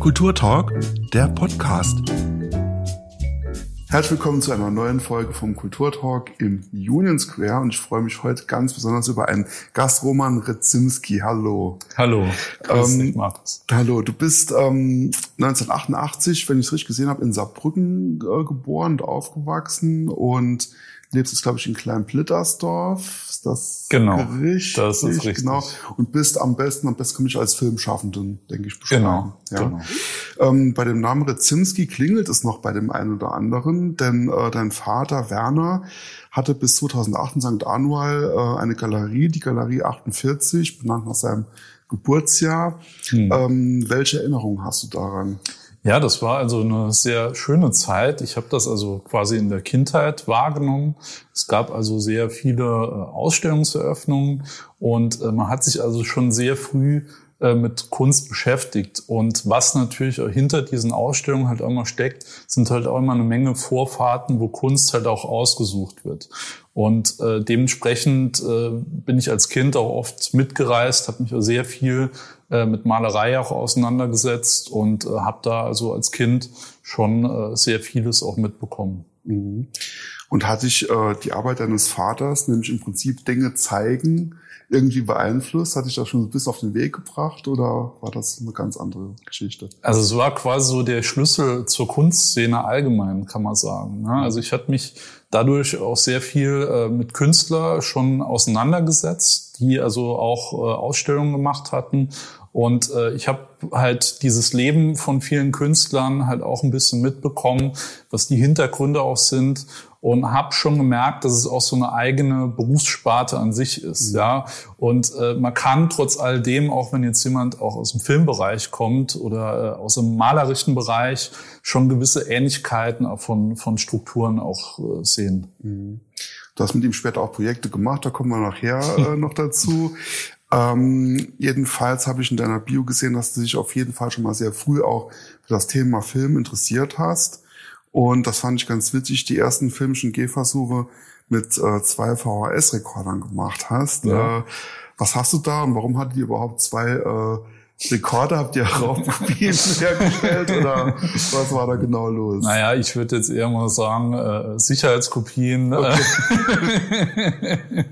Kulturtalk, der Podcast. Herzlich willkommen zu einer neuen Folge vom Kulturtalk im Union Square und ich freue mich heute ganz besonders über einen Gast, Roman Rezinski. Hallo. Hallo. Grüß ähm, dich, Markus. Hallo, du bist ähm, 1988, wenn ich es richtig gesehen habe, in Saarbrücken äh, geboren und aufgewachsen und lebst jetzt, glaube ich, in Klein-Plittersdorf. Ist das genau, richtig? Das ist richtig. Genau. Und bist am besten, am besten komme ich als Filmschaffenden, denke ich, beschreiben. Genau. Ja. genau. Ähm, bei dem Namen Rezinski klingelt es noch bei dem einen oder anderen, denn äh, dein Vater Werner hatte bis 2008 in St. Anual äh, eine Galerie, die Galerie 48, benannt nach seinem Geburtsjahr. Hm. Ähm, welche Erinnerungen hast du daran? Ja, das war also eine sehr schöne Zeit. Ich habe das also quasi in der Kindheit wahrgenommen. Es gab also sehr viele äh, Ausstellungseröffnungen und äh, man hat sich also schon sehr früh äh, mit Kunst beschäftigt. Und was natürlich hinter diesen Ausstellungen halt auch immer steckt, sind halt auch immer eine Menge Vorfahrten, wo Kunst halt auch ausgesucht wird. Und äh, dementsprechend äh, bin ich als Kind auch oft mitgereist, habe mich sehr viel äh, mit Malerei auch auseinandergesetzt und äh, habe da also als Kind schon äh, sehr vieles auch mitbekommen. Mhm. Und hat dich äh, die Arbeit deines Vaters, nämlich im Prinzip Dinge zeigen, irgendwie beeinflusst? Hat dich das schon bis auf den Weg gebracht oder war das eine ganz andere Geschichte? Also es war quasi so der Schlüssel zur Kunstszene allgemein, kann man sagen. Ne? Also ich hatte mich dadurch auch sehr viel äh, mit Künstler schon auseinandergesetzt, die also auch äh, Ausstellungen gemacht hatten und äh, ich habe halt dieses Leben von vielen Künstlern halt auch ein bisschen mitbekommen, was die Hintergründe auch sind und habe schon gemerkt, dass es auch so eine eigene Berufssparte an sich ist, mhm. ja. Und äh, man kann trotz all dem, auch wenn jetzt jemand auch aus dem Filmbereich kommt oder äh, aus dem malerischen Bereich, schon gewisse Ähnlichkeiten von von Strukturen auch äh, sehen. Mhm. Du hast mit ihm später auch Projekte gemacht, da kommen wir nachher äh, noch dazu. Ähm, jedenfalls habe ich in deiner Bio gesehen, dass du dich auf jeden Fall schon mal sehr früh auch für das Thema Film interessiert hast. Und das fand ich ganz witzig, die ersten filmischen Gehversuche mit äh, zwei VHS-Rekordern gemacht hast. Ja. Äh, was hast du da und warum hattet ihr überhaupt zwei äh, Rekorder habt ihr Raubkopien hergestellt oder was war da genau los? Naja, ich würde jetzt eher mal sagen, äh, Sicherheitskopien. Okay.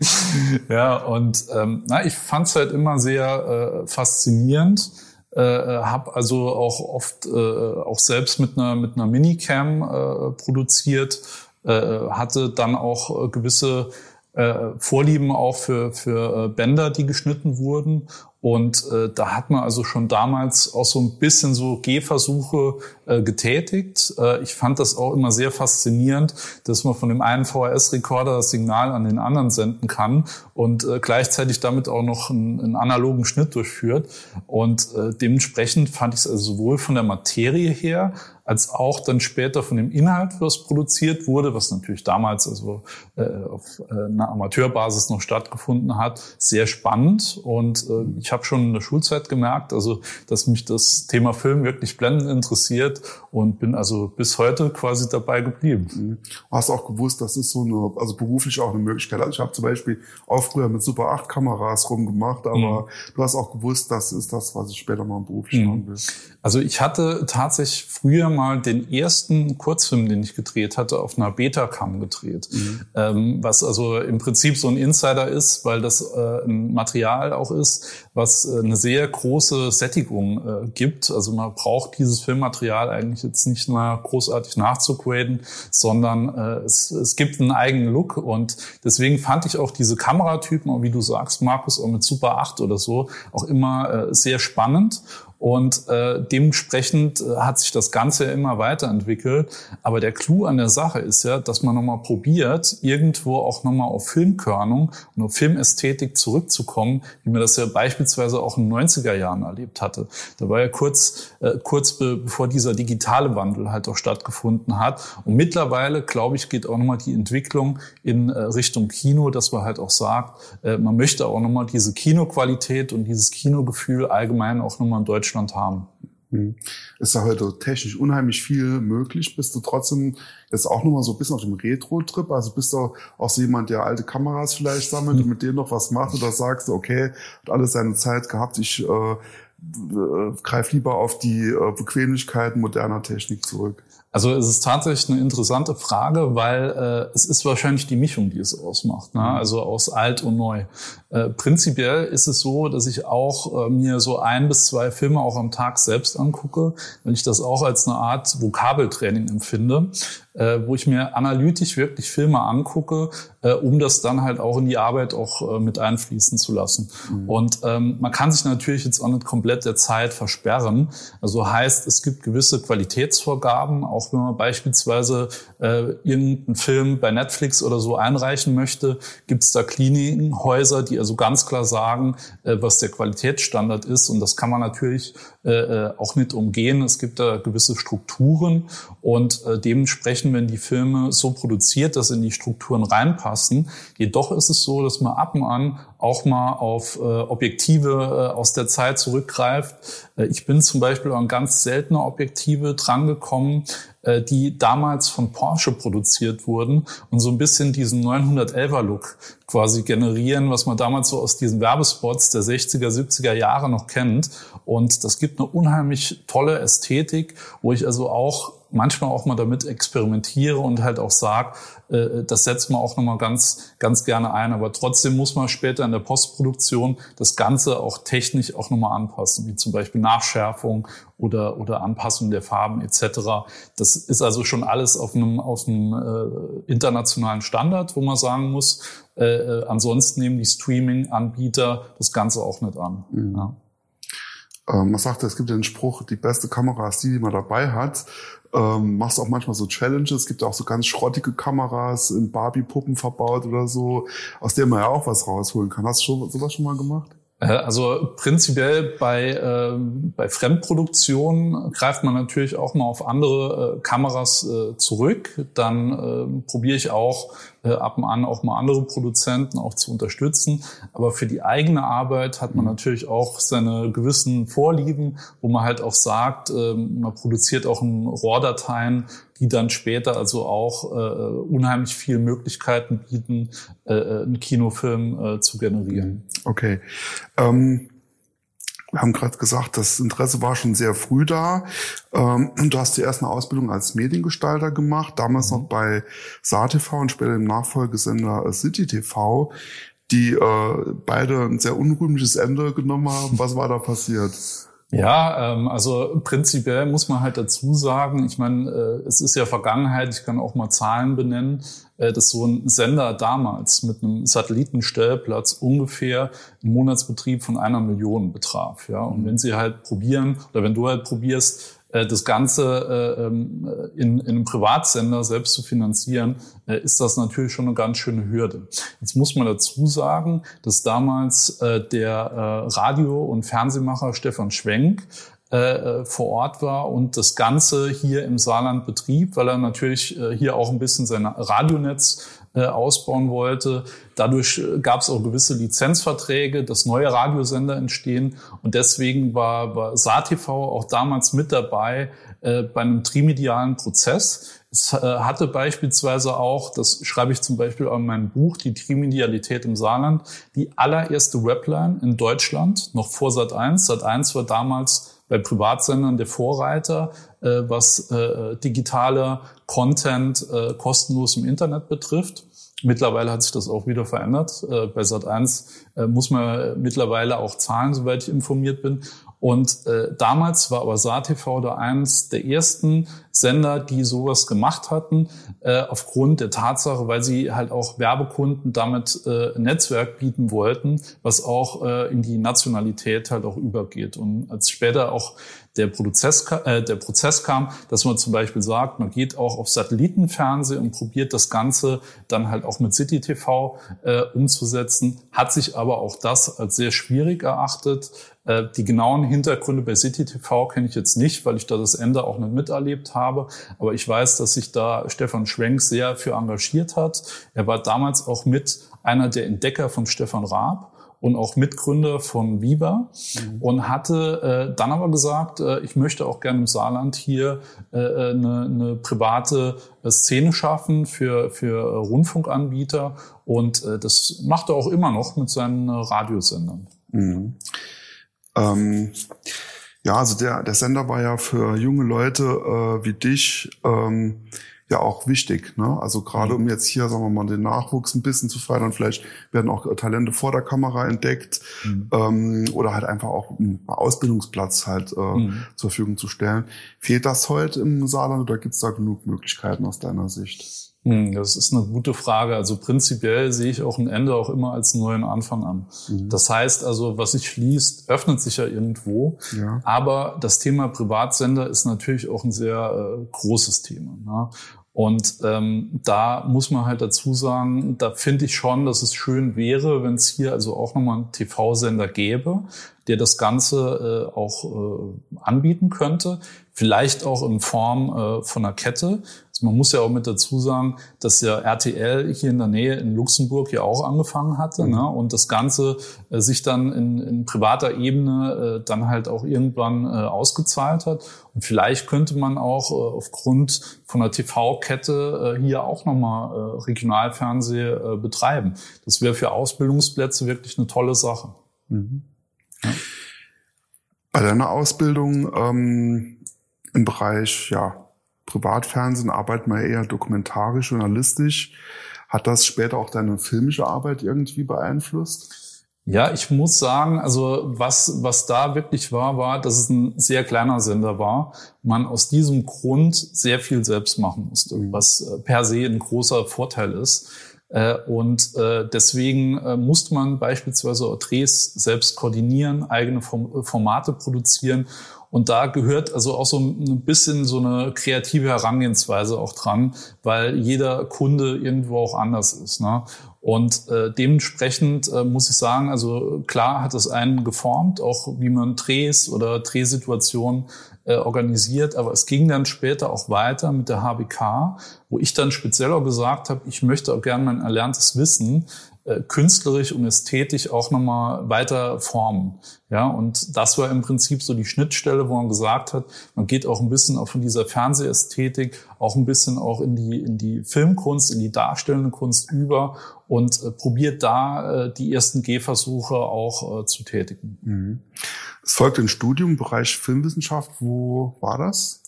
ja, und ähm, na, ich fand es halt immer sehr äh, faszinierend. Äh, habe also auch oft äh, auch selbst mit einer mit einer Minicam äh, produziert, äh, hatte dann auch äh, gewisse äh, Vorlieben auch für, für äh, Bänder, die geschnitten wurden und äh, da hat man also schon damals auch so ein bisschen so Gehversuche äh, getätigt. Äh, ich fand das auch immer sehr faszinierend, dass man von dem einen VHS-Rekorder das Signal an den anderen senden kann und äh, gleichzeitig damit auch noch einen, einen analogen Schnitt durchführt. Und äh, dementsprechend fand ich es also sowohl von der Materie her als auch dann später von dem Inhalt, was produziert wurde, was natürlich damals also äh, auf äh, einer Amateurbasis noch stattgefunden hat, sehr spannend. Und äh, ich habe schon in der Schulzeit gemerkt, also dass mich das Thema Film wirklich blendend interessiert und bin also bis heute quasi dabei geblieben. Mhm. Du hast auch gewusst, das ist so eine, also beruflich auch eine Möglichkeit. Also ich habe zum Beispiel auch früher mit Super 8 Kameras rumgemacht, aber mhm. du hast auch gewusst, das ist das, was ich später mal beruflich mhm. machen will. Also ich hatte tatsächlich früher mal den ersten Kurzfilm, den ich gedreht hatte, auf einer Betacam gedreht. Mhm. Ähm, was also im Prinzip so ein Insider ist, weil das äh, ein Material auch ist, was äh, eine sehr große Sättigung äh, gibt. Also man braucht dieses Filmmaterial eigentlich jetzt nicht mal großartig nachzugraden, sondern äh, es, es gibt einen eigenen Look und deswegen fand ich auch diese Kameratypen, wie du sagst, Markus, auch mit Super 8 oder so, auch immer äh, sehr spannend. Und äh, dementsprechend äh, hat sich das Ganze immer weiterentwickelt. Aber der Clou an der Sache ist ja, dass man nochmal probiert, irgendwo auch nochmal auf Filmkörnung und auf Filmästhetik zurückzukommen, wie man das ja beispielsweise auch in den 90er Jahren erlebt hatte. Da war ja kurz, äh, kurz be bevor dieser digitale Wandel halt auch stattgefunden hat. Und mittlerweile, glaube ich, geht auch nochmal die Entwicklung in äh, Richtung Kino, dass man halt auch sagt, äh, man möchte auch nochmal diese Kinoqualität und dieses Kinogefühl allgemein auch nochmal in Deutschland Deutschland haben. Mhm. Ist ja heute technisch unheimlich viel möglich. Bist du trotzdem jetzt auch nochmal so ein bisschen auf dem Retro-Trip? Also bist du auch so jemand, der alte Kameras vielleicht sammelt und mit denen noch was macht oder sagst du, okay, hat alles seine Zeit gehabt, ich äh, äh, greif lieber auf die äh, Bequemlichkeiten moderner Technik zurück? Also es ist tatsächlich eine interessante Frage, weil äh, es ist wahrscheinlich die Mischung, die es ausmacht, ne? Mhm. also aus alt und neu. Äh, prinzipiell ist es so, dass ich auch äh, mir so ein bis zwei Filme auch am Tag selbst angucke, wenn ich das auch als eine Art Vokabeltraining empfinde, äh, wo ich mir analytisch wirklich Filme angucke, äh, um das dann halt auch in die Arbeit auch äh, mit einfließen zu lassen. Mhm. Und ähm, man kann sich natürlich jetzt auch nicht komplett der Zeit versperren. Also heißt, es gibt gewisse Qualitätsvorgaben, auch wenn man beispielsweise äh, irgendeinen Film bei Netflix oder so einreichen möchte, gibt es da Kliniken, die also ganz klar sagen, äh, was der Qualitätsstandard ist. Und das kann man natürlich äh, äh auch nicht umgehen. Es gibt da gewisse Strukturen und äh, dementsprechend, wenn die Filme so produziert, dass in die Strukturen reinpassen. Jedoch ist es so, dass man ab und an auch mal auf äh, Objektive äh, aus der Zeit zurückgreift. Äh, ich bin zum Beispiel an ganz seltene Objektive drangekommen, äh, die damals von Porsche produziert wurden und so ein bisschen diesen 911er Look quasi generieren, was man damals so aus diesen Werbespots der 60er, 70er Jahre noch kennt. Und das gibt eine unheimlich tolle Ästhetik, wo ich also auch manchmal auch mal damit experimentiere und halt auch sage, äh, das setzt man auch nochmal ganz, ganz gerne ein. Aber trotzdem muss man später in der Postproduktion das Ganze auch technisch auch nochmal anpassen, wie zum Beispiel Nachschärfung oder, oder Anpassung der Farben etc. Das ist also schon alles auf einem, auf einem äh, internationalen Standard, wo man sagen muss, äh, äh ansonsten nehmen die Streaming-Anbieter das Ganze auch nicht an. Mhm. Ja. Ähm, man sagt, es gibt den Spruch, die beste Kamera ist die, die man dabei hat. Ähm, machst auch manchmal so Challenges. Es gibt auch so ganz schrottige Kameras in Barbie-Puppen verbaut oder so, aus denen man ja auch was rausholen kann. Hast du sowas schon mal gemacht? Äh, also prinzipiell bei, äh, bei Fremdproduktion greift man natürlich auch mal auf andere äh, Kameras äh, zurück. Dann äh, probiere ich auch äh, ab und an auch mal andere Produzenten auch zu unterstützen. Aber für die eigene Arbeit hat man mhm. natürlich auch seine gewissen Vorlieben, wo man halt auch sagt, äh, man produziert auch in RAW-Dateien, die dann später also auch äh, unheimlich viele Möglichkeiten bieten, äh, äh einen Kinofilm äh, zu generieren. Okay. Ähm wir haben gerade gesagt, das Interesse war schon sehr früh da. Ähm, du hast die erste Ausbildung als Mediengestalter gemacht, damals noch bei SaTV und später im Nachfolgesender City TV, die äh, beide ein sehr unrühmliches Ende genommen haben. Was war da passiert? Ja, ähm, also prinzipiell muss man halt dazu sagen, ich meine, äh, es ist ja Vergangenheit, ich kann auch mal Zahlen benennen, äh, dass so ein Sender damals mit einem Satellitenstellplatz ungefähr einen Monatsbetrieb von einer Million betraf. Ja, und wenn sie halt probieren oder wenn du halt probierst, das Ganze äh, ähm, in, in einem Privatsender selbst zu finanzieren, äh, ist das natürlich schon eine ganz schöne Hürde. Jetzt muss man dazu sagen, dass damals der Radio- und Fernsehmacher Stefan Schwenk vor Ort war und das Ganze hier im Saarland betrieb, weil er natürlich hier auch ein bisschen sein Radionetz ausbauen wollte. Dadurch gab es auch gewisse Lizenzverträge, dass neue Radiosender entstehen. Und deswegen war, war SaTV auch damals mit dabei äh, bei einem trimedialen Prozess. Es äh, hatte beispielsweise auch, das schreibe ich zum Beispiel auch in meinem Buch, die Trimedialität im Saarland, die allererste Webline in Deutschland, noch vor Sat1. Sat1 war damals bei Privatsendern der Vorreiter, äh, was äh, digitale Content äh, kostenlos im Internet betrifft. Mittlerweile hat sich das auch wieder verändert. Äh, bei Sat1 äh, muss man mittlerweile auch zahlen, soweit ich informiert bin. Und äh, damals war aber SaTV da eines der ersten Sender, die sowas gemacht hatten, äh, aufgrund der Tatsache, weil sie halt auch Werbekunden damit äh, Netzwerk bieten wollten, was auch äh, in die Nationalität halt auch übergeht. Und als später auch der Prozess, äh, der Prozess kam, dass man zum Beispiel sagt, man geht auch auf Satellitenfernsehen und probiert das Ganze dann halt auch mit City TV äh, umzusetzen, hat sich aber auch das als sehr schwierig erachtet. Äh, die genauen Hintergründe bei City TV kenne ich jetzt nicht, weil ich da das Ende auch nicht miterlebt habe. Aber ich weiß, dass sich da Stefan Schwenk sehr für engagiert hat. Er war damals auch mit einer der Entdecker von Stefan Raab und auch Mitgründer von Viva mhm. und hatte äh, dann aber gesagt, äh, ich möchte auch gerne im Saarland hier äh, äh eine, eine private äh, Szene schaffen für, für Rundfunkanbieter und äh, das macht er auch immer noch mit seinen Radiosendern. Mhm. Ähm, ja, also der, der Sender war ja für junge Leute äh, wie dich ähm, ja auch wichtig. Ne? Also gerade mhm. um jetzt hier, sagen wir mal, den Nachwuchs ein bisschen zu fördern, vielleicht werden auch Talente vor der Kamera entdeckt mhm. ähm, oder halt einfach auch einen Ausbildungsplatz halt äh, mhm. zur Verfügung zu stellen. Fehlt das heute im Saarland oder gibt es da genug Möglichkeiten aus deiner Sicht? Hm, das ist eine gute Frage. Also prinzipiell sehe ich auch ein Ende auch immer als neuen Anfang an. Mhm. Das heißt also, was sich schließt, öffnet sich ja irgendwo. Ja. Aber das Thema Privatsender ist natürlich auch ein sehr äh, großes Thema. Ne? Und ähm, da muss man halt dazu sagen, da finde ich schon, dass es schön wäre, wenn es hier also auch nochmal einen TV-Sender gäbe, der das Ganze äh, auch äh, anbieten könnte. Vielleicht auch in Form äh, von einer Kette. Also man muss ja auch mit dazu sagen, dass ja RTL hier in der Nähe in Luxemburg ja auch angefangen hatte mhm. ne? und das Ganze äh, sich dann in, in privater Ebene äh, dann halt auch irgendwann äh, ausgezahlt hat. Und vielleicht könnte man auch äh, aufgrund von der TV-Kette äh, hier auch nochmal Regionalfernseh äh, betreiben. Das wäre für Ausbildungsplätze wirklich eine tolle Sache. Mhm. Ja. Bei deiner Ausbildung ähm, im Bereich ja, Privatfernsehen arbeitet man eher dokumentarisch, journalistisch. Hat das später auch deine filmische Arbeit irgendwie beeinflusst? Ja, ich muss sagen, also was, was da wirklich war, war, dass es ein sehr kleiner Sender war. Man aus diesem Grund sehr viel selbst machen musste, mhm. was äh, per se ein großer Vorteil ist. Äh, und äh, deswegen musste man beispielsweise Drehs selbst koordinieren, eigene Formate produzieren und da gehört also auch so ein bisschen so eine kreative Herangehensweise auch dran, weil jeder Kunde irgendwo auch anders ist. Ne? Und äh, dementsprechend äh, muss ich sagen, also klar hat es einen geformt, auch wie man Drehs oder Drehsituationen äh, organisiert, aber es ging dann später auch weiter mit der HBK, wo ich dann speziell auch gesagt habe, ich möchte auch gerne mein erlerntes Wissen äh, künstlerisch und ästhetisch auch nochmal weiter formen. Ja, und das war im Prinzip so die Schnittstelle, wo man gesagt hat, man geht auch ein bisschen auch von dieser Fernsehästhetik auch ein bisschen auch in die, in die Filmkunst, in die darstellende Kunst über und äh, probiert da äh, die ersten Gehversuche auch äh, zu tätigen. Mhm. Es folgte ein Studium im Bereich Filmwissenschaft. Wo war das?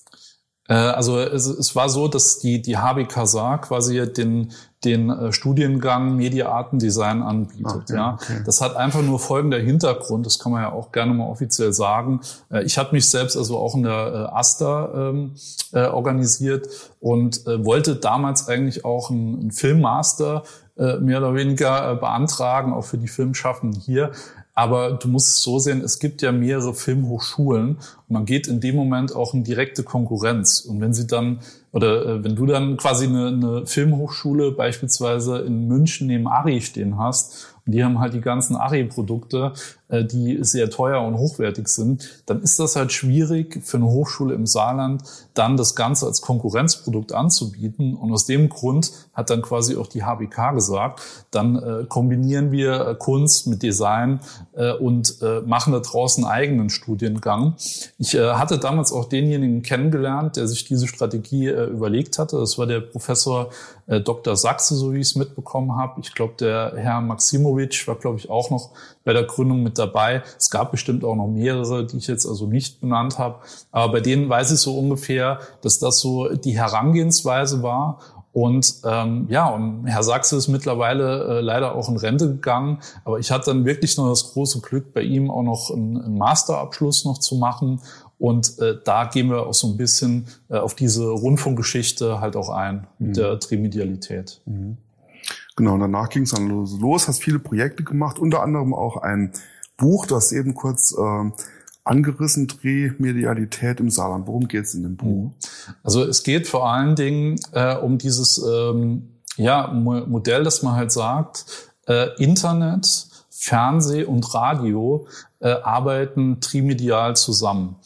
Äh, also es, es war so, dass die, die HBK Saar quasi den, den äh, Studiengang Mediaartendesign anbietet. Ah, ja, okay. Das hat einfach nur folgender Hintergrund, das kann man ja auch gerne mal offiziell sagen. Äh, ich habe mich selbst also auch in der AStA ähm, äh, organisiert und äh, wollte damals eigentlich auch einen, einen Filmmaster mehr oder weniger beantragen, auch für die Filmschaffenden hier. Aber du musst es so sehen, es gibt ja mehrere Filmhochschulen und man geht in dem Moment auch in direkte Konkurrenz. Und wenn sie dann, oder äh, wenn du dann quasi eine, eine Filmhochschule beispielsweise in München neben Ari stehen hast und die haben halt die ganzen Ari-Produkte, die sehr teuer und hochwertig sind, dann ist das halt schwierig für eine Hochschule im Saarland, dann das Ganze als Konkurrenzprodukt anzubieten. Und aus dem Grund hat dann quasi auch die HBK gesagt, dann äh, kombinieren wir äh, Kunst mit Design äh, und äh, machen da draußen einen eigenen Studiengang. Ich äh, hatte damals auch denjenigen kennengelernt, der sich diese Strategie äh, überlegt hatte. Das war der Professor äh, Dr. Sachse, so wie ich es mitbekommen habe. Ich glaube, der Herr Maximowitsch war, glaube ich, auch noch bei der Gründung mit dabei. Es gab bestimmt auch noch mehrere, die ich jetzt also nicht benannt habe. Aber bei denen weiß ich so ungefähr, dass das so die Herangehensweise war. Und ähm, ja, und Herr Sachse ist mittlerweile äh, leider auch in Rente gegangen. Aber ich hatte dann wirklich noch das große Glück, bei ihm auch noch einen, einen Masterabschluss noch zu machen. Und äh, da gehen wir auch so ein bisschen äh, auf diese Rundfunkgeschichte halt auch ein mit mhm. der Trimedialität. Mhm. Genau, und danach ging es dann los, hast viele Projekte gemacht, unter anderem auch ein Buch, das eben kurz äh, angerissen, Drehmedialität im Saarland. Worum geht es in dem Buch? Mhm. Also es geht vor allen Dingen äh, um dieses ähm, ja, Modell, dass man halt sagt, äh, Internet, Fernseh und Radio äh, arbeiten trimedial zusammen.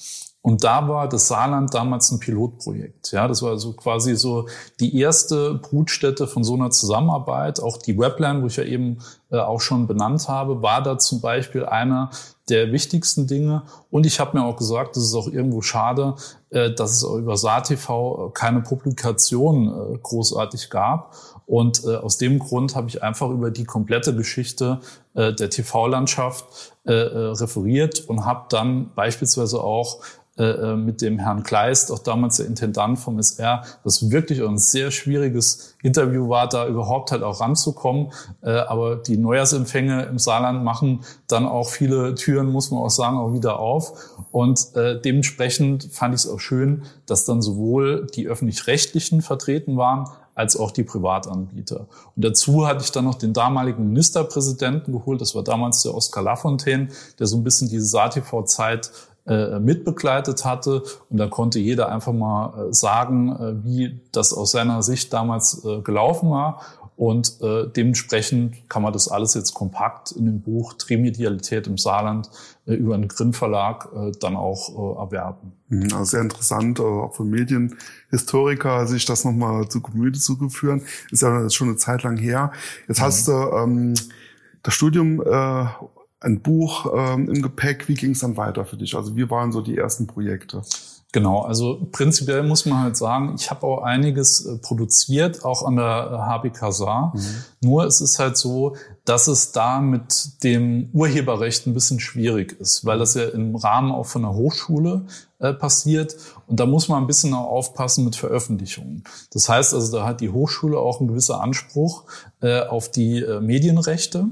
Und da war das Saarland damals ein Pilotprojekt. Ja, das war also quasi so die erste Brutstätte von so einer Zusammenarbeit. Auch die Webline, wo ich ja eben auch schon benannt habe, war da zum Beispiel einer der wichtigsten Dinge. Und ich habe mir auch gesagt, es ist auch irgendwo schade, äh, dass es über SaarTV keine Publikation äh, großartig gab. Und äh, aus dem Grund habe ich einfach über die komplette Geschichte äh, der TV-Landschaft äh, äh, referiert und habe dann beispielsweise auch äh, äh, mit dem Herrn Kleist, auch damals der Intendant vom SR, das wirklich ein sehr schwieriges Interview war, da überhaupt halt auch ranzukommen. Äh, aber die Neujahrsempfänge im Saarland machen dann auch viele Türen, muss man auch sagen, auch wieder auf. Und äh, dementsprechend fand ich es auch schön, dass dann sowohl die öffentlich-rechtlichen vertreten waren, als auch die Privatanbieter. Und dazu hatte ich dann noch den damaligen Ministerpräsidenten geholt, das war damals der Oskar Lafontaine, der so ein bisschen diese SATV-Zeit äh, mitbegleitet hatte. Und da konnte jeder einfach mal äh, sagen, äh, wie das aus seiner Sicht damals äh, gelaufen war. Und äh, dementsprechend kann man das alles jetzt kompakt in dem Buch Trimedialität im Saarland äh, über einen Grin Verlag äh, dann auch äh, erwerben. Mhm, also sehr interessant, äh, auch für Medienhistoriker, sich das nochmal zu Gemüte zu führen. Ist ja schon eine Zeit lang her. Jetzt mhm. hast du ähm, das Studium äh, ein Buch ähm, im Gepäck. Wie ging es dann weiter für dich? Also wie waren so die ersten Projekte? Genau, also prinzipiell muss man halt sagen, ich habe auch einiges äh, produziert, auch an der HBK Saar. Mhm. Nur es ist halt so, dass es da mit dem Urheberrecht ein bisschen schwierig ist, weil das ja im Rahmen auch von der Hochschule äh, passiert. Und da muss man ein bisschen auch aufpassen mit Veröffentlichungen. Das heißt also, da hat die Hochschule auch einen gewisser Anspruch äh, auf die äh, Medienrechte.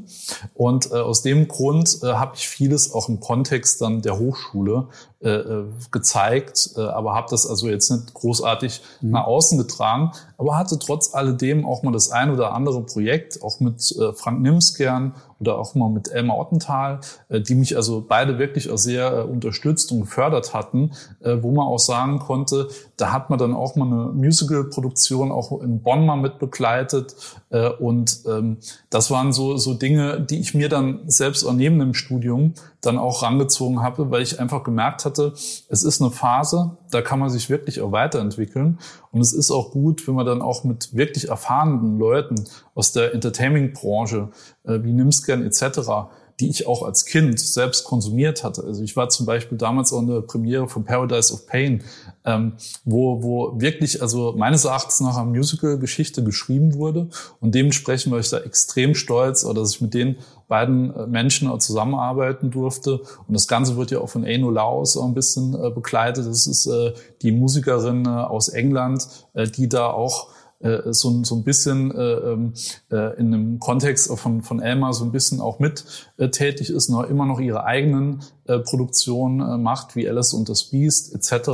Und äh, aus dem Grund äh, habe ich vieles auch im Kontext dann der Hochschule äh, äh gezeigt, äh, aber habe das also jetzt nicht großartig mhm. nach außen getragen, aber hatte trotz alledem auch mal das ein oder andere Projekt, auch mit äh, Frank Nimskern oder auch mal mit Elmar Ottenthal, äh, die mich also beide wirklich auch sehr äh, unterstützt und gefördert hatten, wo man auch sagen konnte, da hat man dann auch mal eine Musical-Produktion auch in Bonn mal mit begleitet und ähm, das waren so, so Dinge, die ich mir dann selbst auch neben dem Studium dann auch rangezogen habe, weil ich einfach gemerkt hatte, es ist eine Phase, da kann man sich wirklich auch weiterentwickeln und es ist auch gut, wenn man dann auch mit wirklich erfahrenen Leuten aus der Entertainment-Branche äh, wie Nimscan etc., die ich auch als Kind selbst konsumiert hatte. Also ich war zum Beispiel damals auch in der Premiere von Paradise of Pain, ähm, wo, wo wirklich, also meines Erachtens nach einer Musical-Geschichte geschrieben wurde. Und dementsprechend war ich da extrem stolz, dass ich mit den beiden äh, Menschen zusammenarbeiten durfte. Und das Ganze wird ja auch von Eno Laos auch ein bisschen äh, begleitet. Das ist äh, die Musikerin äh, aus England, äh, die da auch äh, so, so ein bisschen äh, ähm, äh, in einem Kontext von, von Elmar so ein bisschen auch mit äh, tätig ist, noch immer noch ihre eigenen äh, Produktionen äh, macht, wie Alice und das Beast etc.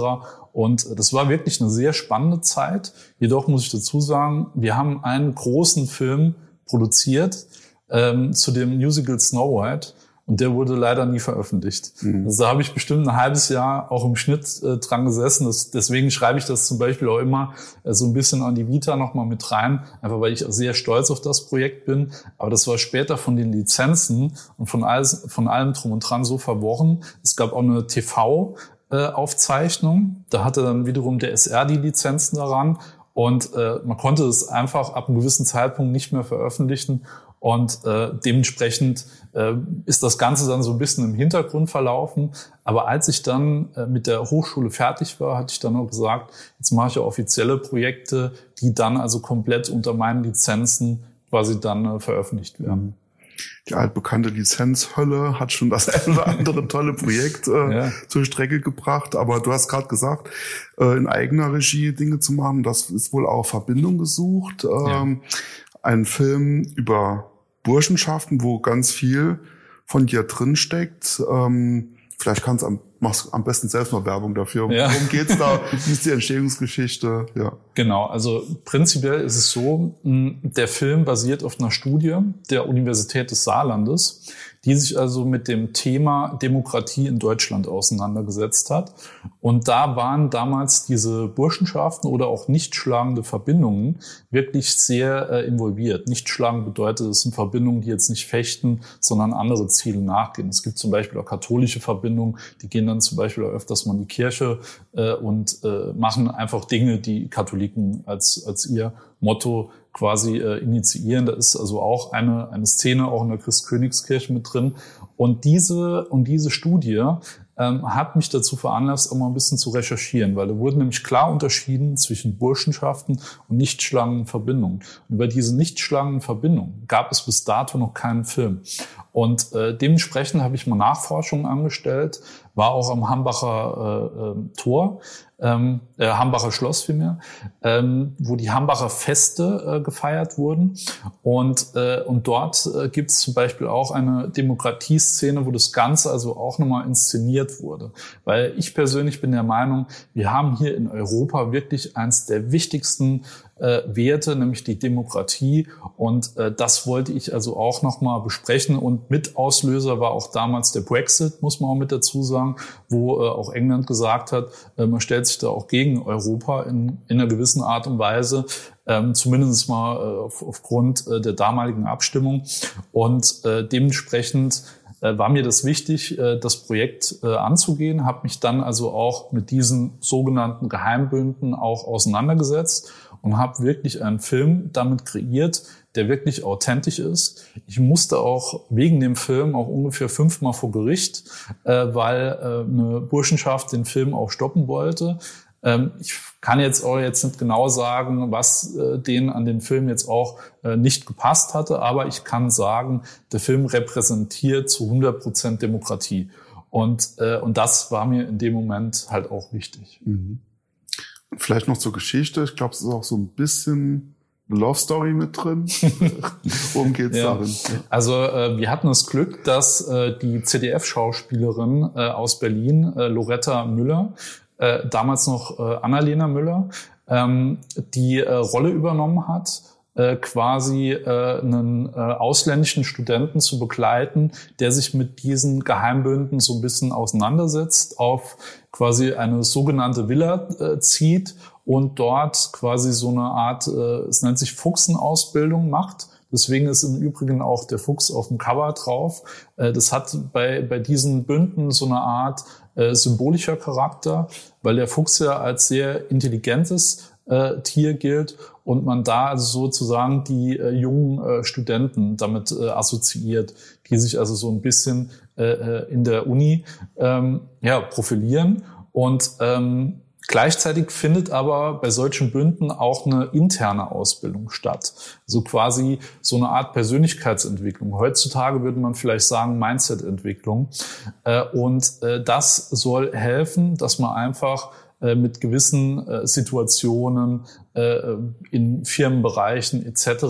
Und das war wirklich eine sehr spannende Zeit. Jedoch muss ich dazu sagen, wir haben einen großen Film produziert ähm, zu dem Musical Snow White und der wurde leider nie veröffentlicht. Mhm. Also da habe ich bestimmt ein halbes Jahr auch im Schnitt äh, dran gesessen. Das, deswegen schreibe ich das zum Beispiel auch immer äh, so ein bisschen an die Vita nochmal mit rein, einfach weil ich sehr stolz auf das Projekt bin. Aber das war später von den Lizenzen und von, alles, von allem drum und dran so verworren. Es gab auch eine TV- äh, Aufzeichnung. Da hatte dann wiederum der SR die Lizenzen daran und äh, man konnte es einfach ab einem gewissen Zeitpunkt nicht mehr veröffentlichen und äh, dementsprechend äh, ist das Ganze dann so ein bisschen im Hintergrund verlaufen. Aber als ich dann äh, mit der Hochschule fertig war, hatte ich dann auch gesagt, jetzt mache ich ja offizielle Projekte, die dann also komplett unter meinen Lizenzen quasi dann äh, veröffentlicht werden. Die altbekannte Lizenzhölle hat schon das ein oder andere tolle Projekt äh, ja. zur Strecke gebracht. Aber du hast gerade gesagt, äh, in eigener Regie Dinge zu machen, das ist wohl auch Verbindung gesucht. Ähm, ja. Ein Film über Burschenschaften, wo ganz viel von dir drin steckt. Ähm, vielleicht kannst du am, machst am besten selbst mal Werbung dafür. Ja. Worum geht's da? Wie ist die Entstehungsgeschichte? Ja. Genau, also prinzipiell ist es so, der Film basiert auf einer Studie der Universität des Saarlandes die sich also mit dem Thema Demokratie in Deutschland auseinandergesetzt hat. Und da waren damals diese Burschenschaften oder auch nicht schlagende Verbindungen wirklich sehr äh, involviert. Nicht schlagen bedeutet, es sind Verbindungen, die jetzt nicht fechten, sondern andere Ziele nachgehen. Es gibt zum Beispiel auch katholische Verbindungen, die gehen dann zum Beispiel auch öfters mal in die Kirche äh, und äh, machen einfach Dinge, die Katholiken als, als ihr Motto quasi äh, initiieren. Da ist also auch eine, eine Szene auch in der Christkönigskirche mit drin. Und diese, und diese Studie ähm, hat mich dazu veranlasst, auch mal ein bisschen zu recherchieren, weil da wurden nämlich klar unterschieden zwischen Burschenschaften und nichtschlagenden Verbindungen. Und über diese nichtschlagenden Verbindungen gab es bis dato noch keinen Film. Und äh, dementsprechend habe ich mal Nachforschungen angestellt, war auch am Hambacher äh, äh, Tor, ähm, äh, Hambacher Schloss vielmehr, ähm, wo die Hambacher Feste äh, gefeiert wurden. Und, äh, und dort äh, gibt es zum Beispiel auch eine Demokratieszene, wo das Ganze also auch nochmal inszeniert wurde. Weil ich persönlich bin der Meinung, wir haben hier in Europa wirklich eins der wichtigsten äh, Werte, nämlich die Demokratie. Und äh, das wollte ich also auch nochmal besprechen. Und mit Auslöser war auch damals der Brexit, muss man auch mit dazu sagen, wo äh, auch England gesagt hat, äh, man stellt sich da auch gegen Europa in, in einer gewissen Art und Weise. Ähm, zumindest mal äh, auf, aufgrund äh, der damaligen Abstimmung. Und äh, dementsprechend äh, war mir das wichtig, äh, das Projekt äh, anzugehen, habe mich dann also auch mit diesen sogenannten Geheimbünden auch auseinandergesetzt und habe wirklich einen Film damit kreiert, der wirklich authentisch ist. Ich musste auch wegen dem Film auch ungefähr fünfmal vor Gericht, äh, weil äh, eine Burschenschaft den Film auch stoppen wollte. Ähm, ich kann jetzt auch jetzt nicht genau sagen, was äh, denen an dem Film jetzt auch äh, nicht gepasst hatte, aber ich kann sagen, der Film repräsentiert zu 100 Prozent Demokratie. Und, äh, und das war mir in dem Moment halt auch wichtig. Mhm. Vielleicht noch zur Geschichte. Ich glaube, es ist auch so ein bisschen Love Story mit drin. Worum geht's ja. darin? Also äh, wir hatten das Glück, dass äh, die CDF-Schauspielerin äh, aus Berlin, äh, Loretta Müller, äh, damals noch äh, Annalena Müller, ähm, die Rolle übernommen hat äh, quasi äh, einen äh, ausländischen Studenten zu begleiten, der sich mit diesen Geheimbünden so ein bisschen auseinandersetzt, auf quasi eine sogenannte Villa äh, zieht und dort quasi so eine Art, äh, es nennt sich Fuchsenausbildung macht. Deswegen ist im Übrigen auch der Fuchs auf dem Cover drauf. Äh, das hat bei, bei diesen Bünden so eine Art äh, symbolischer Charakter, weil der Fuchs ja als sehr intelligentes äh, Tier gilt und man da also sozusagen die äh, jungen äh, Studenten damit äh, assoziiert, die sich also so ein bisschen äh, äh, in der Uni ähm, ja, profilieren. Und ähm, Gleichzeitig findet aber bei solchen Bünden auch eine interne Ausbildung statt. Also quasi so eine Art Persönlichkeitsentwicklung. Heutzutage würde man vielleicht sagen Mindset-Entwicklung. Äh, und das soll helfen, dass man einfach äh, mit gewissen äh, Situationen äh, in Firmenbereichen etc.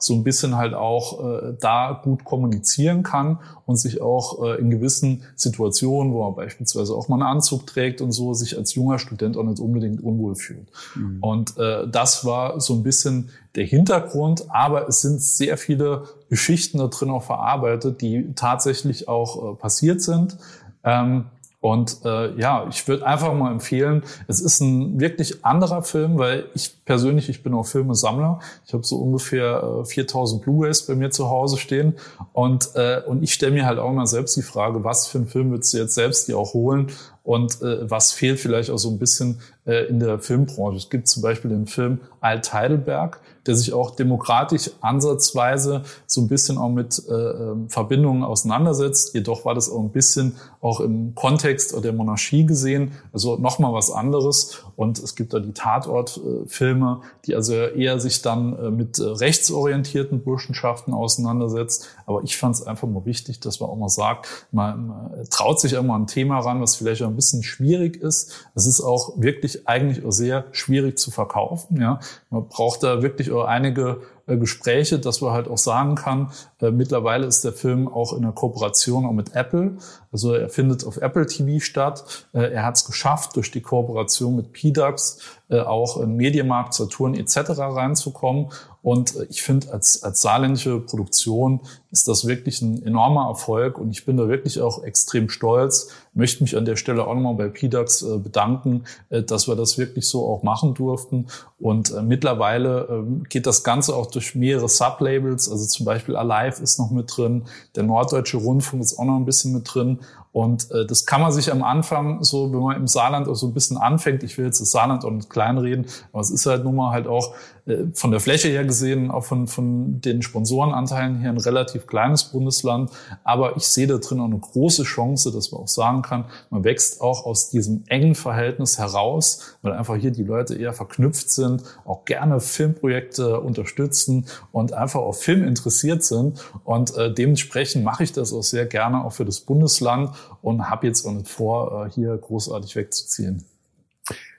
so ein bisschen halt auch äh, da gut kommunizieren kann und sich auch äh, in gewissen Situationen, wo man beispielsweise auch mal einen Anzug trägt und so, sich als junger Student auch nicht unbedingt unwohl fühlt. Mhm. Und äh, das war so ein bisschen der Hintergrund, aber es sind sehr viele Geschichten da drin auch verarbeitet, die tatsächlich auch äh, passiert sind. Ähm, und äh, ja, ich würde einfach mal empfehlen, es ist ein wirklich anderer Film, weil ich persönlich, ich bin auch Filmesammler. Ich habe so ungefähr äh, 4000 Blu-rays bei mir zu Hause stehen. Und, äh, und ich stelle mir halt auch mal selbst die Frage, was für einen Film würdest du jetzt selbst dir auch holen? Und äh, was fehlt vielleicht auch so ein bisschen in der Filmbranche? Es gibt zum Beispiel den Film Alt Heidelberg der sich auch demokratisch ansatzweise so ein bisschen auch mit äh, ähm, Verbindungen auseinandersetzt. Jedoch war das auch ein bisschen auch im Kontext der Monarchie gesehen, also nochmal was anderes. Und es gibt da die Tatortfilme, die also eher sich dann äh, mit äh, rechtsorientierten Burschenschaften auseinandersetzt. Aber ich fand es einfach mal wichtig, dass man auch mal sagt, man, traut sich immer ein Thema ran, was vielleicht auch ein bisschen schwierig ist. Es ist auch wirklich eigentlich auch sehr schwierig zu verkaufen. Ja, man braucht da wirklich einige äh, Gespräche, dass man halt auch sagen kann, äh, mittlerweile ist der Film auch in der Kooperation auch mit Apple. Also er findet auf Apple TV statt. Äh, er hat es geschafft, durch die Kooperation mit PDAX äh, auch in Medienmarkt, Saturn etc. reinzukommen. Und ich finde, als, als saarländische Produktion ist das wirklich ein enormer Erfolg und ich bin da wirklich auch extrem stolz. Möchte mich an der Stelle auch nochmal bei PDAX äh, bedanken, äh, dass wir das wirklich so auch machen durften. Und äh, mittlerweile ähm, geht das Ganze auch durch mehrere Sublabels, also zum Beispiel Alive ist noch mit drin, der Norddeutsche Rundfunk ist auch noch ein bisschen mit drin. Und äh, das kann man sich am Anfang so, wenn man im Saarland auch so ein bisschen anfängt, ich will jetzt das Saarland auch nicht kleinreden, aber es ist halt nun mal halt auch äh, von der Fläche her gesehen, auch von, von den Sponsorenanteilen her ein relativ kleines Bundesland. Aber ich sehe da drin auch eine große Chance, dass man auch sagen kann, man wächst auch aus diesem engen Verhältnis heraus, weil einfach hier die Leute eher verknüpft sind, auch gerne Filmprojekte unterstützen und einfach auf Film interessiert sind. Und äh, dementsprechend mache ich das auch sehr gerne auch für das Bundesland und habe jetzt auch nicht vor, äh, hier großartig wegzuziehen.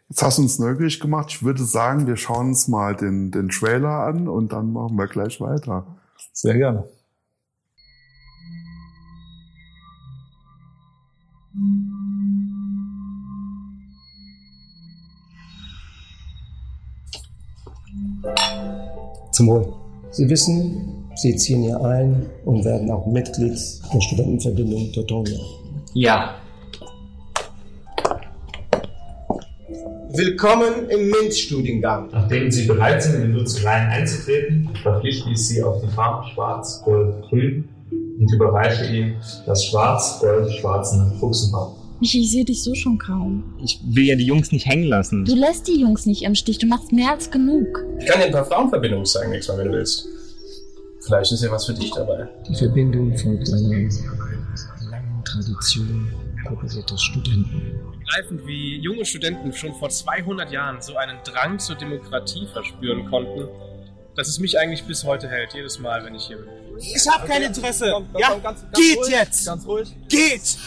Jetzt hast du uns neugierig gemacht. Ich würde sagen, wir schauen uns mal den, den Trailer an und dann machen wir gleich weiter. Sehr gerne. Zum Wohl. Sie wissen, Sie ziehen hier ein und werden auch Mitglied der Studentenverbindung Teutonia. Ja. Willkommen im MINT-Studiengang. Nachdem Sie bereit sind, in den Nutzeleien einzutreten, verpflichte ich Sie auf die Farben Schwarz, Gold, Grün und überreiche Ihnen das Schwarz-Gold-Schwarzen Fuchsenband. Michi, ich sehe dich so schon kaum. Ich will ja die Jungs nicht hängen lassen. Du lässt die Jungs nicht im Stich, du machst mehr als genug. Ich kann dir ein paar Frauenverbindungen zeigen, nächstes Mal, wenn du willst. Vielleicht ist ja was für dich dabei. Die Verbindung folgt einer Tradition kooperierter Studenten. Begreifend, wie junge Studenten schon vor 200 Jahren so einen Drang zur Demokratie verspüren konnten, dass es mich eigentlich bis heute hält, jedes Mal, wenn ich hier bin. Ich habe kein Interesse. ja, geht jetzt. Ganz ruhig. Geht.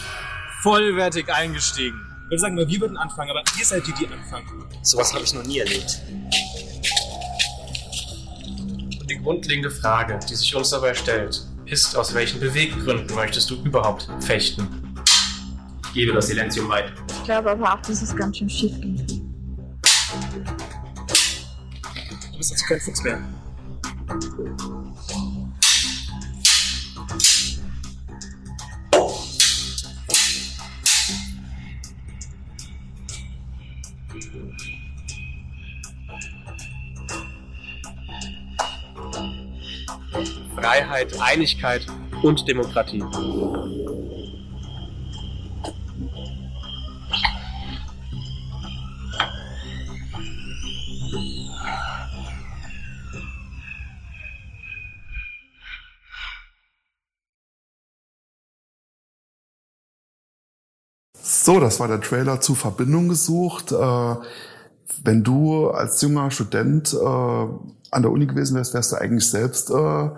Vollwertig eingestiegen. Ich würde sagen, wir würden anfangen, aber ihr seid die, die anfangen. Sowas habe ich noch nie erlebt. Und die grundlegende Frage, die sich uns dabei stellt, ist, aus welchen Beweggründen möchtest du überhaupt fechten? Ich gebe das Silenzium weit. Ich glaube aber auch, dass es ganz schön schief ging. Du bist jetzt kein Fuchs mehr. Freiheit, Einigkeit und Demokratie. So, das war der Trailer zu Verbindung gesucht. Äh, wenn du als junger Student äh, an der Uni gewesen wärst, wärst du eigentlich selbst äh,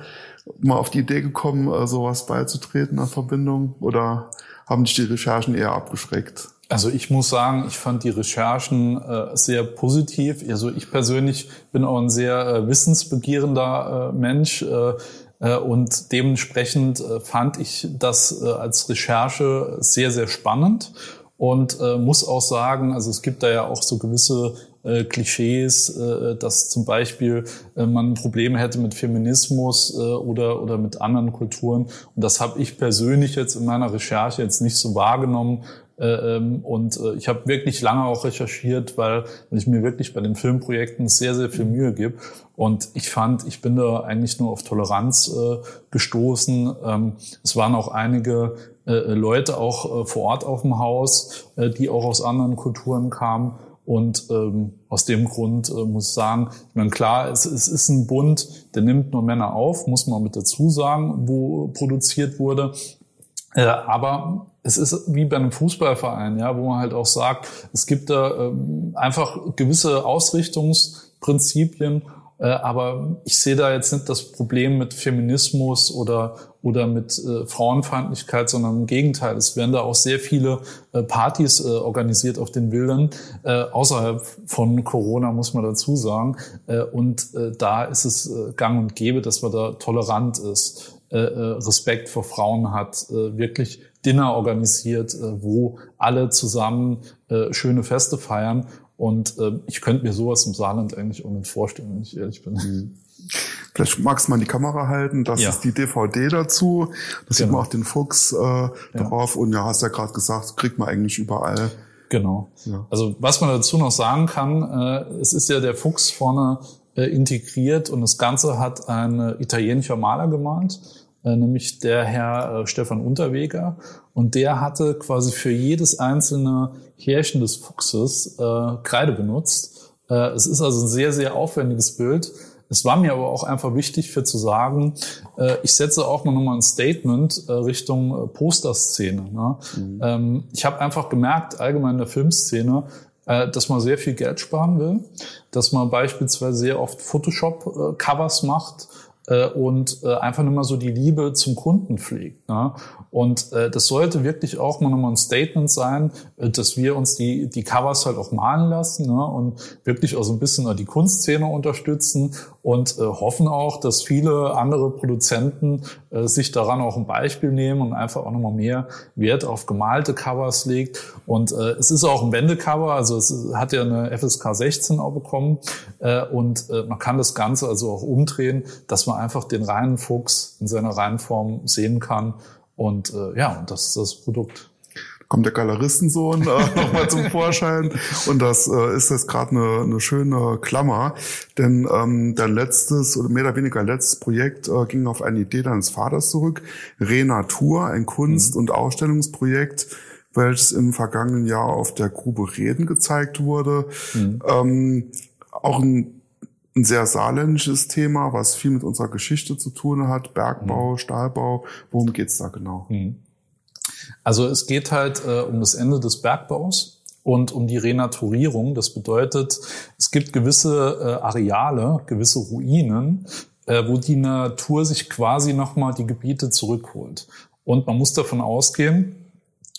mal auf die Idee gekommen, äh, sowas beizutreten an Verbindung? Oder haben dich die Recherchen eher abgeschreckt? Also ich muss sagen, ich fand die Recherchen äh, sehr positiv. Also ich persönlich bin auch ein sehr äh, wissensbegehrender äh, Mensch äh, äh, und dementsprechend fand ich das als Recherche sehr, sehr spannend und muss auch sagen, also es gibt da ja auch so gewisse äh, Klischees, äh, dass zum Beispiel äh, man Probleme hätte mit Feminismus äh, oder, oder mit anderen Kulturen. Und das habe ich persönlich jetzt in meiner Recherche jetzt nicht so wahrgenommen, äh, ähm, und äh, ich habe wirklich lange auch recherchiert, weil ich mir wirklich bei den Filmprojekten sehr, sehr viel Mühe gebe. Und ich fand, ich bin da eigentlich nur auf Toleranz äh, gestoßen. Ähm, es waren auch einige Leute auch vor Ort auf dem Haus, die auch aus anderen Kulturen kamen. Und ähm, aus dem Grund äh, muss ich sagen, ich meine, klar, es, es ist ein Bund, der nimmt nur Männer auf, muss man mit dazu sagen, wo produziert wurde. Äh, aber es ist wie bei einem Fußballverein, ja, wo man halt auch sagt, es gibt da ähm, einfach gewisse Ausrichtungsprinzipien, äh, aber ich sehe da jetzt nicht das Problem mit Feminismus oder oder mit äh, Frauenfeindlichkeit, sondern im Gegenteil. Es werden da auch sehr viele äh, Partys äh, organisiert auf den Bildern, äh, außerhalb von Corona, muss man dazu sagen. Äh, und äh, da ist es äh, gang und gäbe, dass man da tolerant ist. Äh, äh, Respekt vor Frauen hat, äh, wirklich Dinner organisiert, wo alle zusammen schöne Feste feiern. Und ich könnte mir sowas im Saarland eigentlich auch nicht vorstellen, wenn ich ehrlich bin. Mhm. Vielleicht magst du mal die Kamera halten. Das ja. ist die DVD dazu. Da genau. sieht man auch den Fuchs äh, ja. drauf. Und ja, hast ja gerade gesagt, kriegt man eigentlich überall. Genau. Ja. Also was man dazu noch sagen kann, äh, es ist ja der Fuchs vorne äh, integriert und das Ganze hat ein italienischer Maler gemalt, äh, nämlich der Herr äh, Stefan Unterweger. und der hatte quasi für jedes einzelne Härchen des Fuchses äh, Kreide benutzt. Äh, es ist also ein sehr, sehr aufwendiges Bild. Es war mir aber auch einfach wichtig für zu sagen, äh, ich setze auch mal nochmal ein Statement äh, Richtung äh, Posterszene. Ne? Mhm. Ähm, ich habe einfach gemerkt, allgemein in der Filmszene, äh, dass man sehr viel Geld sparen will, dass man beispielsweise sehr oft Photoshop-Covers macht äh, und äh, einfach nur mal so die Liebe zum Kunden pflegt. Ne? Und äh, das sollte wirklich auch mal nochmal ein Statement sein, äh, dass wir uns die, die Covers halt auch malen lassen ne? und wirklich auch so ein bisschen die Kunstszene unterstützen und äh, hoffen auch, dass viele andere Produzenten äh, sich daran auch ein Beispiel nehmen und einfach auch nochmal mehr Wert auf gemalte Covers legt. Und äh, es ist auch ein Wendecover, also es hat ja eine FSK 16 auch bekommen äh, und äh, man kann das Ganze also auch umdrehen, dass man einfach den reinen Fuchs in seiner reinen Form sehen kann. Und äh, ja, und das ist das Produkt kommt der Galeristensohn äh, nochmal zum Vorschein. Und das äh, ist jetzt gerade eine, eine schöne Klammer. Denn ähm, dein letztes oder mehr oder weniger letztes Projekt äh, ging auf eine Idee deines Vaters zurück. Renatur, ein Kunst- mhm. und Ausstellungsprojekt, welches im vergangenen Jahr auf der Grube Reden gezeigt wurde. Mhm. Ähm, auch ein ein sehr saarländisches Thema, was viel mit unserer Geschichte zu tun hat. Bergbau, mhm. Stahlbau. Worum geht's da genau? Mhm. Also es geht halt äh, um das Ende des Bergbaus und um die Renaturierung. Das bedeutet, es gibt gewisse äh, Areale, gewisse Ruinen, äh, wo die Natur sich quasi nochmal die Gebiete zurückholt. Und man muss davon ausgehen,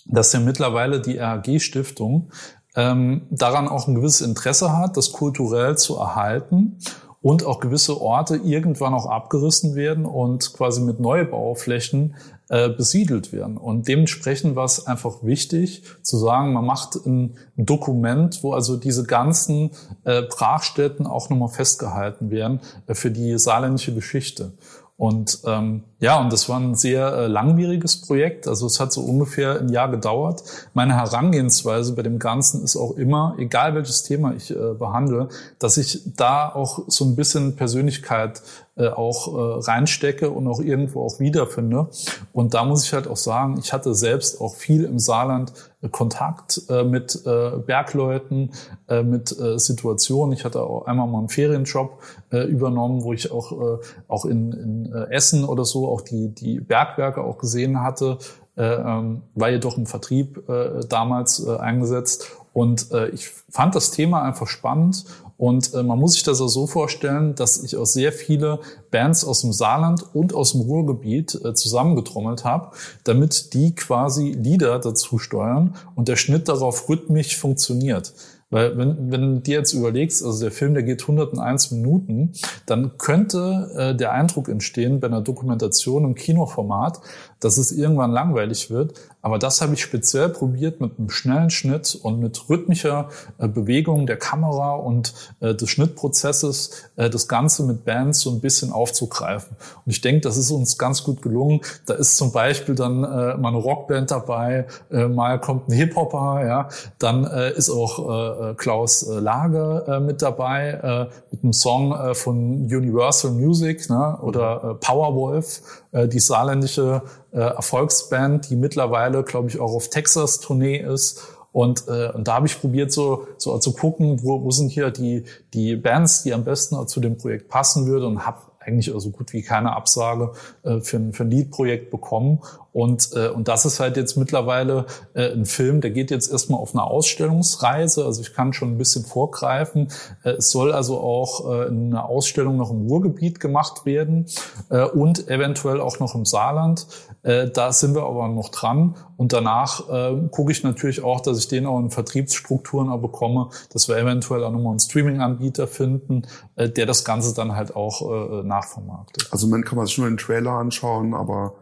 dass ja mittlerweile die RAG-Stiftung ähm, daran auch ein gewisses Interesse hat, das kulturell zu erhalten und auch gewisse Orte irgendwann auch abgerissen werden und quasi mit Neubauflächen äh, besiedelt werden. Und dementsprechend war es einfach wichtig zu sagen, man macht ein, Dokument, wo also diese ganzen äh, Brachstätten auch nochmal festgehalten werden äh, für die saarländische Geschichte. Und ähm, ja, und das war ein sehr äh, langwieriges Projekt. Also es hat so ungefähr ein Jahr gedauert. Meine Herangehensweise bei dem Ganzen ist auch immer, egal welches Thema ich äh, behandle, dass ich da auch so ein bisschen Persönlichkeit äh, auch äh, reinstecke und auch irgendwo auch wiederfinde. Und da muss ich halt auch sagen, ich hatte selbst auch viel im Saarland Kontakt äh, mit äh, Bergleuten, äh, mit äh, Situationen. Ich hatte auch einmal mal einen Ferienjob äh, übernommen, wo ich auch, äh, auch in, in Essen oder so auch die, die Bergwerke auch gesehen hatte, äh, ähm, war jedoch im Vertrieb damals eingesetzt. Und ich fand das Thema einfach spannend und äh, man muss sich das auch so vorstellen, dass ich auch sehr viele Bands aus dem Saarland und aus dem Ruhrgebiet äh, zusammengetrommelt habe, damit die quasi Lieder dazu steuern und der Schnitt darauf rhythmisch funktioniert. Weil wenn, wenn du dir jetzt überlegst, also der Film, der geht 101 Minuten, dann könnte äh, der Eindruck entstehen bei einer Dokumentation im Kinoformat, dass es irgendwann langweilig wird. Aber das habe ich speziell probiert mit einem schnellen Schnitt und mit rhythmischer äh, Bewegung der Kamera und äh, des Schnittprozesses äh, das Ganze mit Bands so ein bisschen aufzugreifen. Und ich denke, das ist uns ganz gut gelungen. Da ist zum Beispiel dann mal eine Rockband dabei, mal kommt ein Hip-Hopper, ja, dann ist auch Klaus äh, Lage äh, mit dabei mit einem Song von Universal Music ne, oder Powerwolf, äh, die saarländische äh, Erfolgsband, die mittlerweile, glaube ich, auch auf Texas-Tournee ist. Und, äh, und da habe ich probiert, so, so zu gucken, wo, wo sind hier die, die Bands, die am besten zu dem Projekt passen würde und habe eigentlich so gut wie keine Absage äh, für, ein, für ein Lead-Projekt bekommen. Und, äh, und das ist halt jetzt mittlerweile äh, ein Film, der geht jetzt erstmal auf eine Ausstellungsreise. Also ich kann schon ein bisschen vorgreifen. Äh, es soll also auch äh, eine Ausstellung noch im Ruhrgebiet gemacht werden äh, und eventuell auch noch im Saarland. Äh, da sind wir aber noch dran. Und danach äh, gucke ich natürlich auch, dass ich den auch in Vertriebsstrukturen auch bekomme, dass wir eventuell auch nochmal einen Streaming-Anbieter finden, äh, der das Ganze dann halt auch äh, nachvermarktet. Also man kann man sich nur den Trailer anschauen, aber.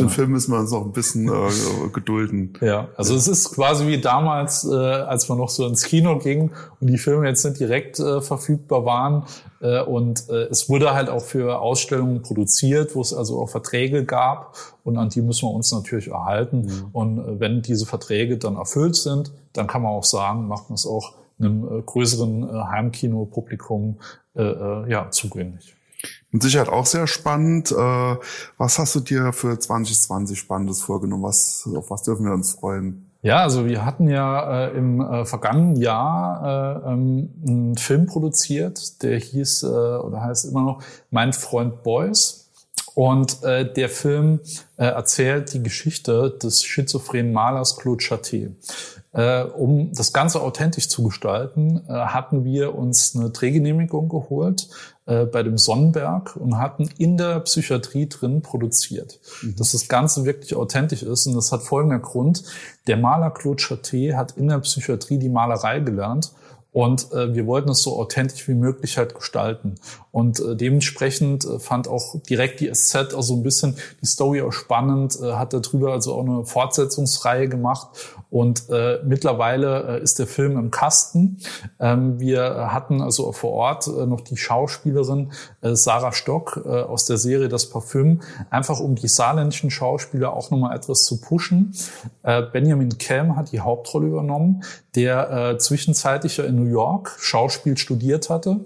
Den Film müssen wir uns noch ein bisschen äh, gedulden. Ja, also es ist quasi wie damals, äh, als man noch so ins Kino ging und die Filme jetzt nicht direkt äh, verfügbar waren. Äh, und äh, es wurde halt auch für Ausstellungen produziert, wo es also auch Verträge gab und an die müssen wir uns natürlich erhalten. Mhm. Und äh, wenn diese Verträge dann erfüllt sind, dann kann man auch sagen, macht man es auch einem äh, größeren äh, Heimkino-Publikum äh, ja, zugänglich. Mit Sicherheit auch sehr spannend. Äh, was hast du dir für 2020 Spannendes vorgenommen? Was, auf was dürfen wir uns freuen? Ja, also wir hatten ja äh, im äh, vergangenen Jahr äh, ähm, einen Film produziert, der hieß äh, oder heißt immer noch Mein Freund Boys. Und äh, der Film äh, erzählt die Geschichte des schizophrenen Malers Claude Chaté. Äh, um das Ganze authentisch zu gestalten, äh, hatten wir uns eine Drehgenehmigung geholt äh, bei dem Sonnenberg und hatten in der Psychiatrie drin produziert. Mhm. Dass das Ganze wirklich authentisch ist. Und das hat folgender Grund. Der Maler Claude Chaté hat in der Psychiatrie die Malerei gelernt und äh, wir wollten es so authentisch wie möglich halt gestalten. Und äh, dementsprechend äh, fand auch direkt die SZ auch so ein bisschen die Story auch spannend, äh, hat darüber also auch eine Fortsetzungsreihe gemacht. Und äh, mittlerweile äh, ist der Film im Kasten. Ähm, wir hatten also vor Ort äh, noch die Schauspielerin äh, Sarah Stock äh, aus der Serie Das Parfüm, einfach um die saarländischen Schauspieler auch nochmal etwas zu pushen. Äh, Benjamin Kelm hat die Hauptrolle übernommen, der äh, zwischenzeitlich in New York Schauspiel studiert hatte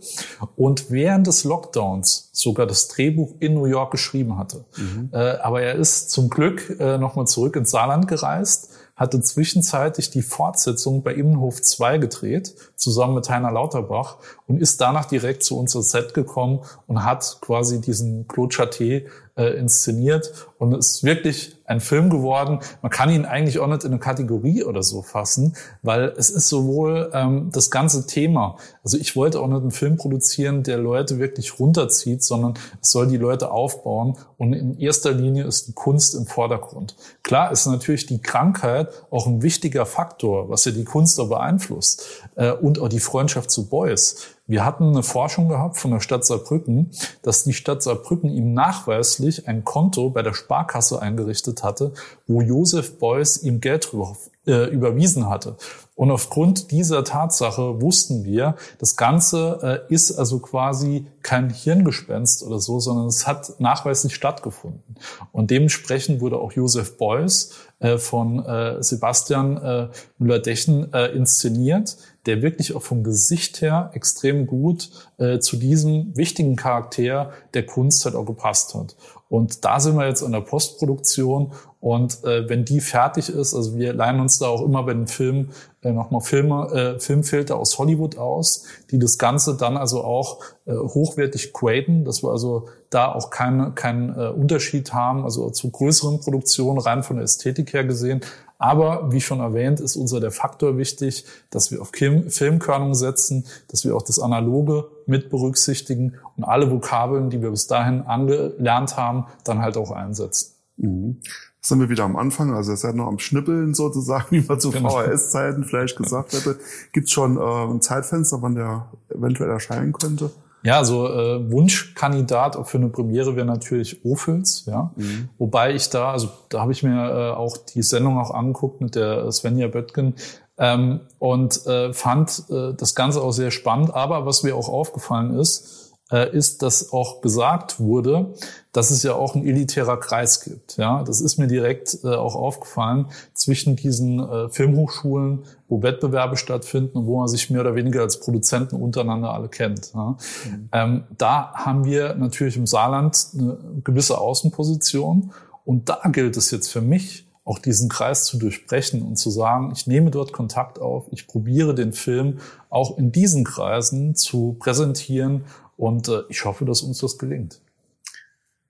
und während des Lockdowns sogar das Drehbuch in New York geschrieben hatte. Mhm. Äh, aber er ist zum Glück äh, nochmal zurück ins Saarland gereist hatte zwischenzeitlich die Fortsetzung bei Immenhof 2 gedreht, zusammen mit Heiner Lauterbach und ist danach direkt zu uns ins Set gekommen und hat quasi diesen Claude Chaté äh, inszeniert und ist wirklich ein Film geworden. Man kann ihn eigentlich auch nicht in eine Kategorie oder so fassen, weil es ist sowohl ähm, das ganze Thema. Also ich wollte auch nicht einen Film produzieren, der Leute wirklich runterzieht, sondern es soll die Leute aufbauen und in erster Linie ist die Kunst im Vordergrund. Klar ist natürlich die Krankheit auch ein wichtiger Faktor, was ja die Kunst auch beeinflusst äh, und auch die Freundschaft zu Beuys. Wir hatten eine Forschung gehabt von der Stadt Saarbrücken, dass die Stadt Saarbrücken ihm nachweislich ein Konto bei der Sparkasse eingerichtet hatte, wo Josef Beuys ihm Geld drüber, äh, überwiesen hatte. Und aufgrund dieser Tatsache wussten wir, das Ganze äh, ist also quasi kein Hirngespenst oder so, sondern es hat nachweislich stattgefunden. Und dementsprechend wurde auch Josef Beuys äh, von äh, Sebastian äh, Müller-Dechen äh, inszeniert, der wirklich auch vom Gesicht her extrem gut äh, zu diesem wichtigen Charakter der Kunst halt auch gepasst hat. Und da sind wir jetzt an der Postproduktion und äh, wenn die fertig ist, also wir leihen uns da auch immer bei den Filmen äh, nochmal Filme, äh, Filmfilter aus Hollywood aus, die das Ganze dann also auch äh, hochwertig graden, dass wir also da auch keinen keinen äh, Unterschied haben, also zu größeren Produktionen rein von der Ästhetik her gesehen, aber wie schon erwähnt, ist unser der Faktor wichtig, dass wir auf Filmkörnung setzen, dass wir auch das Analoge mit berücksichtigen und alle Vokabeln, die wir bis dahin angelernt haben, dann halt auch einsetzen. Mhm. sind wir wieder am Anfang, also ihr seid noch am Schnippeln sozusagen, wie man zu genau. VHS-Zeiten vielleicht gesagt hätte. Gibt es schon äh, ein Zeitfenster, wann der eventuell erscheinen könnte? Ja, also äh, Wunschkandidat für eine Premiere wäre natürlich Ophüls, ja. Mhm. Wobei ich da, also da habe ich mir äh, auch die Sendung auch angeguckt mit der Svenja Böttgen ähm, und äh, fand äh, das Ganze auch sehr spannend. Aber was mir auch aufgefallen ist, ist, dass auch gesagt wurde, dass es ja auch ein elitärer Kreis gibt. Ja, das ist mir direkt äh, auch aufgefallen zwischen diesen äh, Filmhochschulen, wo Wettbewerbe stattfinden und wo man sich mehr oder weniger als Produzenten untereinander alle kennt. Ja. Mhm. Ähm, da haben wir natürlich im Saarland eine gewisse Außenposition und da gilt es jetzt für mich, auch diesen Kreis zu durchbrechen und zu sagen, ich nehme dort Kontakt auf, ich probiere den Film auch in diesen Kreisen zu präsentieren und äh, ich hoffe, dass uns das gelingt.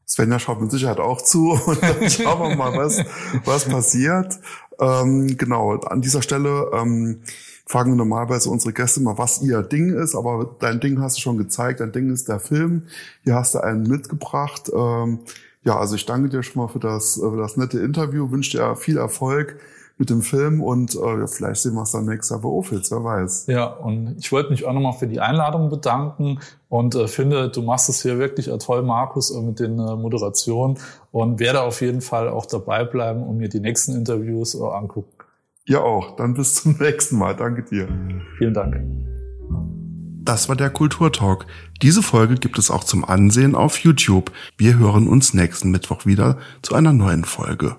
Svenja schaut mit Sicherheit auch zu und dann schauen wir mal, was, was passiert. Ähm, genau, an dieser Stelle ähm, fragen wir normalerweise unsere Gäste mal, was ihr Ding ist, aber dein Ding hast du schon gezeigt, dein Ding ist der Film. Hier hast du einen mitgebracht. Ähm, ja, also ich danke dir schon mal für das, für das nette Interview, wünsche dir viel Erfolg mit dem Film und äh, vielleicht sehen wir es dann nächstes Jahr bei Office, wer weiß. Ja, und ich wollte mich auch nochmal für die Einladung bedanken und äh, finde, du machst es hier wirklich toll, Markus, äh, mit den äh, Moderationen und werde auf jeden Fall auch dabei bleiben und mir die nächsten Interviews äh, angucken. Ja auch, dann bis zum nächsten Mal. Danke dir. Vielen Dank. Das war der Kulturtalk. Diese Folge gibt es auch zum Ansehen auf YouTube. Wir hören uns nächsten Mittwoch wieder zu einer neuen Folge.